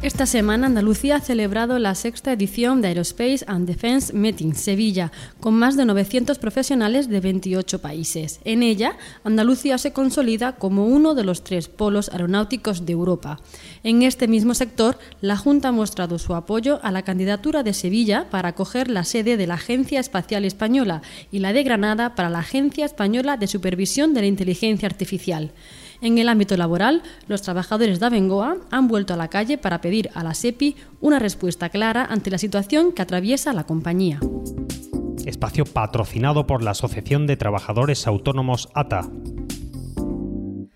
Esta semana Andalucía ha celebrado la sexta edición de Aerospace and Defense Meeting Sevilla, con más de 900 profesionales de 28 países. En ella, Andalucía se consolida como uno de los tres polos aeronáuticos de Europa. En este mismo sector, la Junta ha mostrado su apoyo a la candidatura de Sevilla para acoger la sede de la Agencia Espacial Española y la de Granada para la Agencia Española de Supervisión de la Inteligencia Artificial. En el ámbito laboral, los trabajadores de Abengoa han vuelto a la calle para pedir a la SEPI una respuesta clara ante la situación que atraviesa la compañía. Espacio patrocinado por la Asociación de Trabajadores Autónomos ATA.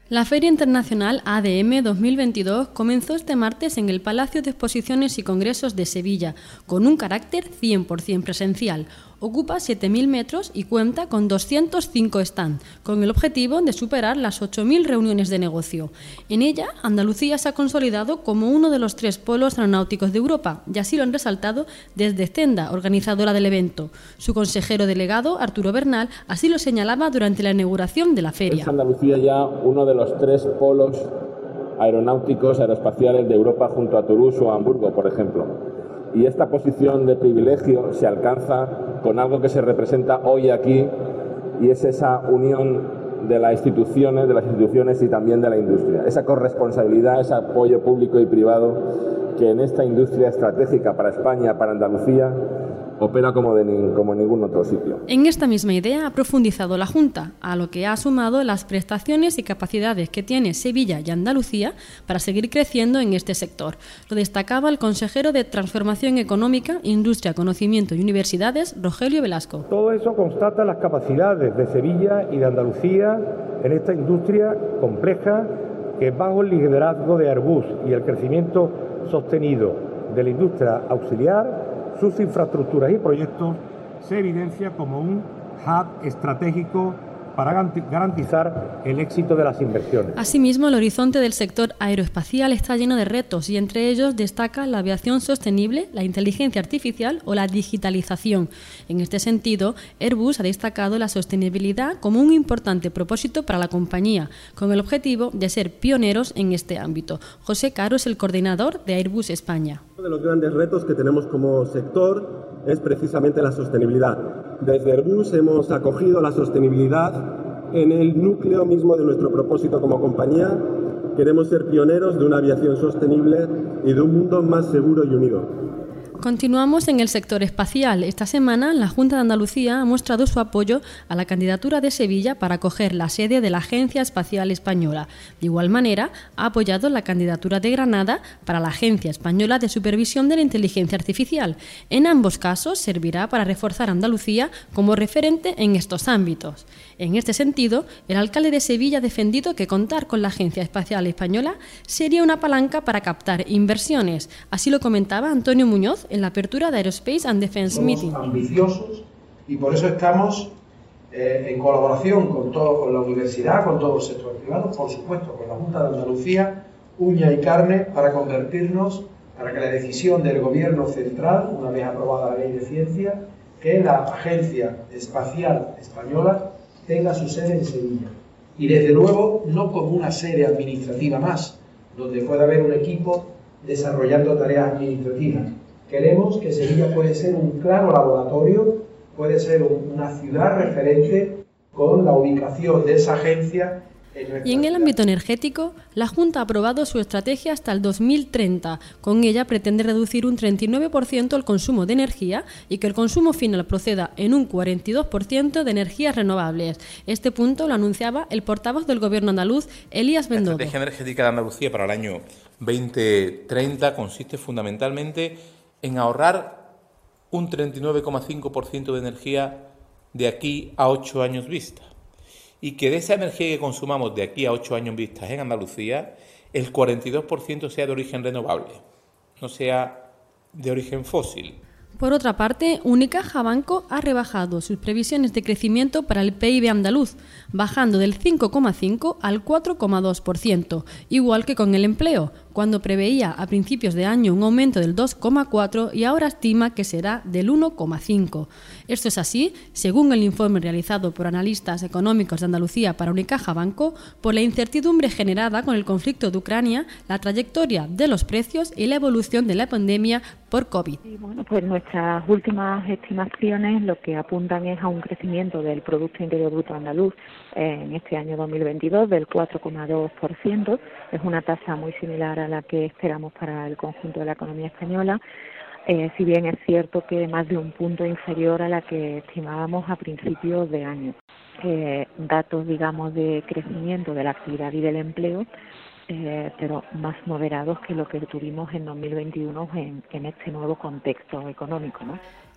La Feria Internacional ADM 2022 comenzó este martes en el Palacio de Exposiciones y Congresos de Sevilla, con un carácter 100% presencial. Ocupa 7.000 metros y cuenta con 205 stands, con el objetivo de superar las 8.000 reuniones de negocio. En ella, Andalucía se ha consolidado como uno de los tres polos aeronáuticos de Europa, y así lo han resaltado desde Stenda, organizadora del evento. Su consejero delegado, Arturo Bernal, así lo señalaba durante la inauguración de la feria. Es Andalucía ya uno de los tres polos aeronáuticos aeroespaciales de Europa junto a Toulouse o Hamburgo, por ejemplo. Y esta posición de privilegio se alcanza con algo que se representa hoy aquí y es esa unión de las instituciones, de las instituciones y también de la industria. Esa corresponsabilidad, ese apoyo público y privado que en esta industria estratégica para España, para Andalucía, opera como, de como en ningún otro sitio. En esta misma idea ha profundizado la Junta, a lo que ha sumado las prestaciones y capacidades que tiene Sevilla y Andalucía para seguir creciendo en este sector. Lo destacaba el consejero de Transformación Económica, Industria, Conocimiento y Universidades, Rogelio Velasco. Todo eso constata las capacidades de Sevilla y de Andalucía en esta industria compleja que bajo el liderazgo de Airbus y el crecimiento sostenido de la industria auxiliar sus infraestructuras y proyectos, se evidencia como un hub estratégico para garantizar el éxito de las inversiones. Asimismo, el horizonte del sector aeroespacial está lleno de retos y entre ellos destaca la aviación sostenible, la inteligencia artificial o la digitalización. En este sentido, Airbus ha destacado la sostenibilidad como un importante propósito para la compañía, con el objetivo de ser pioneros en este ámbito. José Caro es el coordinador de Airbus España. Uno de los grandes retos que tenemos como sector es precisamente la sostenibilidad. Desde Airbus hemos acogido la sostenibilidad en el núcleo mismo de nuestro propósito como compañía. Queremos ser pioneros de una aviación sostenible y de un mundo más seguro y unido. Continuamos en el sector espacial. Esta semana la Junta de Andalucía ha mostrado su apoyo a la candidatura de Sevilla para acoger la sede de la Agencia Espacial Española. De igual manera, ha apoyado la candidatura de Granada para la Agencia Española de Supervisión de la Inteligencia Artificial. En ambos casos servirá para reforzar Andalucía como referente en estos ámbitos. En este sentido, el alcalde de Sevilla ha defendido que contar con la Agencia Espacial Española sería una palanca para captar inversiones. Así lo comentaba Antonio Muñoz en la apertura de Aerospace and Defense Somos Meeting. ambiciosos y por eso estamos eh, en colaboración con, todo, con la universidad, con todo el sector privado, por supuesto con la Junta de Andalucía, uña y carne para convertirnos, para que la decisión del gobierno central, una vez aprobada la ley de ciencia, que la Agencia Espacial Española tenga su sede en Sevilla. Y desde luego no como una sede administrativa más, donde pueda haber un equipo desarrollando tareas administrativas, Queremos que Sevilla puede ser un claro laboratorio, puede ser una ciudad referente con la ubicación de esa agencia y en el ámbito energético, la Junta ha aprobado su estrategia hasta el 2030. Con ella pretende reducir un 39% el consumo de energía y que el consumo final proceda en un 42% de energías renovables. Este punto lo anunciaba el portavoz del Gobierno andaluz, Elías Bendodo. La estrategia energética de Andalucía para el año 2030 consiste fundamentalmente en ahorrar un 39,5% de energía de aquí a ocho años vista. Y que de esa energía que consumamos de aquí a ocho años vista en Andalucía, el 42% sea de origen renovable, no sea de origen fósil. Por otra parte, Unicaja Banco ha rebajado sus previsiones de crecimiento para el PIB andaluz, bajando del 5,5 al 4,2%, igual que con el empleo, cuando preveía a principios de año un aumento del 2,4 y ahora estima que será del 1,5. Esto es así, según el informe realizado por analistas económicos de Andalucía para Unicaja Banco, por la incertidumbre generada con el conflicto de Ucrania, la trayectoria de los precios y la evolución de la pandemia por COVID. bueno, pues nuestras últimas estimaciones lo que apuntan es a un crecimiento del Producto Interior Bruto andaluz en este año 2022 del 4,2%. Es una tasa muy similar a la que esperamos para el conjunto de la economía española. Eh, si bien es cierto que más de un punto inferior a la que estimábamos a principios de año. Eh, datos, digamos, de crecimiento de la actividad y del empleo, eh, pero más moderados que lo que tuvimos en 2021 en, este nuevo contexto económico.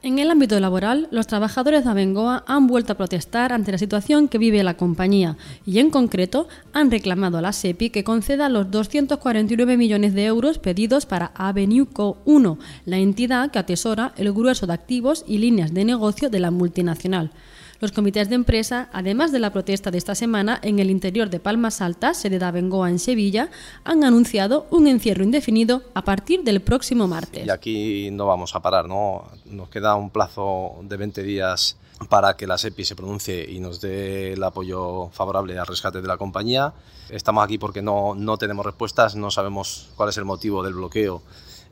En el ámbito laboral, los trabajadores de Abengoa han vuelto a protestar ante la situación que vive la compañía y, en concreto, han reclamado a la SEPI que conceda los 249 millones de euros pedidos para Avenue Co 1, la entidad que atesora el grueso de activos y líneas de negocio de la multinacional. Los comités de empresa, además de la protesta de esta semana en el interior de Palmas Altas, sede de Abengoa en Sevilla, han anunciado un encierro indefinido a partir del próximo martes. Y aquí no vamos a parar, ¿no? Nos queda un plazo de 20 días para que la SEPI se pronuncie y nos dé el apoyo favorable al rescate de la compañía. Estamos aquí porque no, no tenemos respuestas, no sabemos cuál es el motivo del bloqueo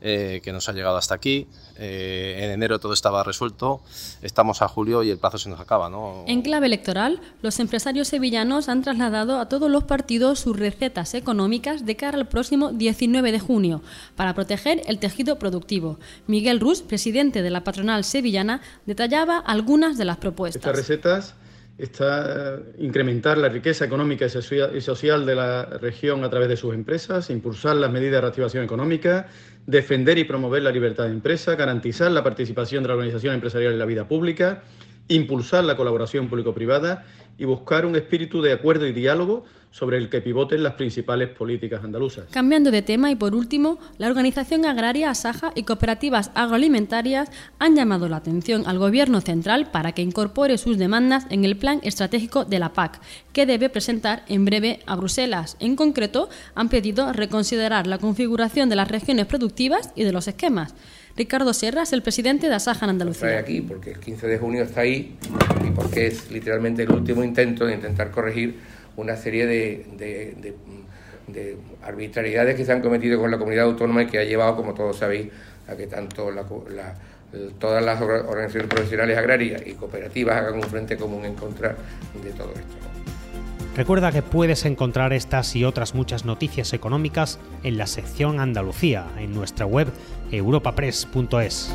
eh, que nos ha llegado hasta aquí. Eh, en enero todo estaba resuelto, estamos a julio y el plazo se nos acaba. ¿no? En clave electoral, los empresarios sevillanos han trasladado a todos los partidos sus recetas económicas de cara al próximo 19 de junio para proteger el tejido productivo. Miguel Rus, presidente de la patronal sevillana, detallaba algunas de las propuestas. Estas recetas está incrementar la riqueza económica y social de la región a través de sus empresas, impulsar las medidas de reactivación económica, defender y promover la libertad de empresa, garantizar la participación de la organización empresarial en la vida pública, impulsar la colaboración público-privada y buscar un espíritu de acuerdo y diálogo sobre el que pivoten las principales políticas andaluzas. Cambiando de tema y por último, la organización agraria Asaja y cooperativas agroalimentarias han llamado la atención al Gobierno central para que incorpore sus demandas en el plan estratégico de la PAC, que debe presentar en breve a Bruselas. En concreto, han pedido reconsiderar la configuración de las regiones productivas y de los esquemas. Ricardo Sierra es el presidente de Asaja en Andalucía. Aquí porque el 15 de junio está ahí y porque es literalmente el último intento de intentar corregir una serie de, arbitrariedades que se han cometido con la comunidad autónoma y que ha llevado, como todos sabéis, a que tanto todas las organizaciones profesionales agrarias y cooperativas hagan un frente común en contra de todo esto. Recuerda que puedes encontrar estas y otras muchas noticias económicas en la sección Andalucía, en nuestra web europapress.es.